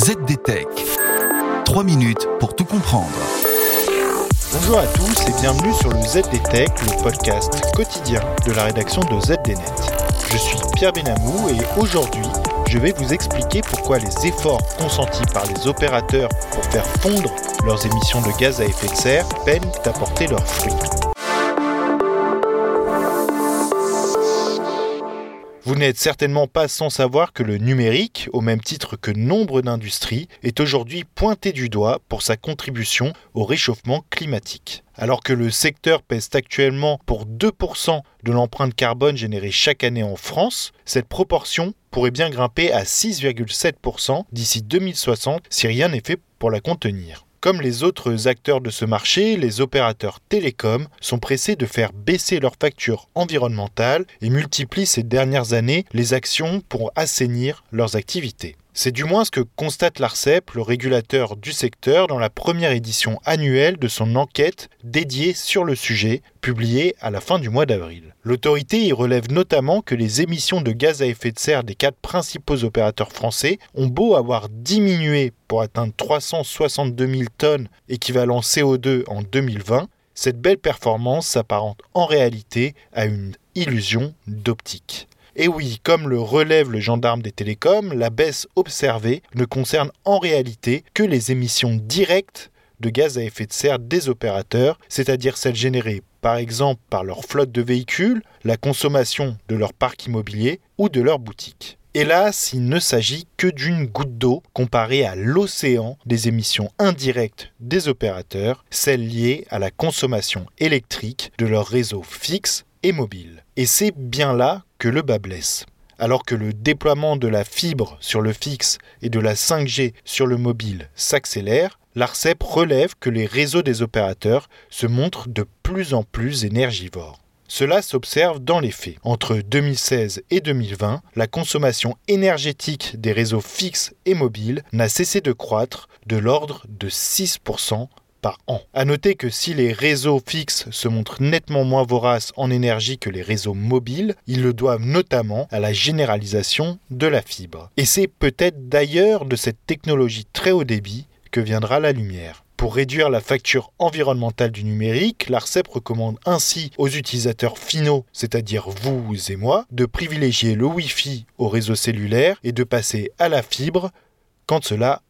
ZDTech. 3 minutes pour tout comprendre. Bonjour à tous et bienvenue sur le ZDTech, le podcast quotidien de la rédaction de ZDNet. Je suis Pierre Benamou et aujourd'hui, je vais vous expliquer pourquoi les efforts consentis par les opérateurs pour faire fondre leurs émissions de gaz à effet de serre peinent à porter leurs fruits. Vous n'êtes certainement pas sans savoir que le numérique, au même titre que nombre d'industries, est aujourd'hui pointé du doigt pour sa contribution au réchauffement climatique. Alors que le secteur pèse actuellement pour 2% de l'empreinte carbone générée chaque année en France, cette proportion pourrait bien grimper à 6,7% d'ici 2060 si rien n'est fait pour la contenir. Comme les autres acteurs de ce marché, les opérateurs télécoms sont pressés de faire baisser leurs factures environnementales et multiplient ces dernières années les actions pour assainir leurs activités. C'est du moins ce que constate l'ARCEP, le régulateur du secteur, dans la première édition annuelle de son enquête dédiée sur le sujet, publiée à la fin du mois d'avril. L'autorité y relève notamment que les émissions de gaz à effet de serre des quatre principaux opérateurs français ont beau avoir diminué pour atteindre 362 000 tonnes équivalent CO2 en 2020, cette belle performance s'apparente en réalité à une illusion d'optique. Et oui, comme le relève le gendarme des télécoms, la baisse observée ne concerne en réalité que les émissions directes de gaz à effet de serre des opérateurs, c'est-à-dire celles générées par exemple par leur flotte de véhicules, la consommation de leur parc immobilier ou de leurs boutiques. Hélas, il ne s'agit que d'une goutte d'eau comparée à l'océan des émissions indirectes des opérateurs, celles liées à la consommation électrique de leurs réseaux fixes et mobiles. Et c'est bien là que le bas blesse. Alors que le déploiement de la fibre sur le fixe et de la 5G sur le mobile s'accélère, l'ARCEP relève que les réseaux des opérateurs se montrent de plus en plus énergivores. Cela s'observe dans les faits. Entre 2016 et 2020, la consommation énergétique des réseaux fixes et mobiles n'a cessé de croître de l'ordre de 6% par an. A noter que si les réseaux fixes se montrent nettement moins voraces en énergie que les réseaux mobiles, ils le doivent notamment à la généralisation de la fibre. Et c'est peut-être d'ailleurs de cette technologie très haut débit que viendra la lumière. Pour réduire la facture environnementale du numérique, l'ARCEP recommande ainsi aux utilisateurs finaux, c'est-à-dire vous et moi, de privilégier le Wi-Fi au réseau cellulaire et de passer à la fibre quand cela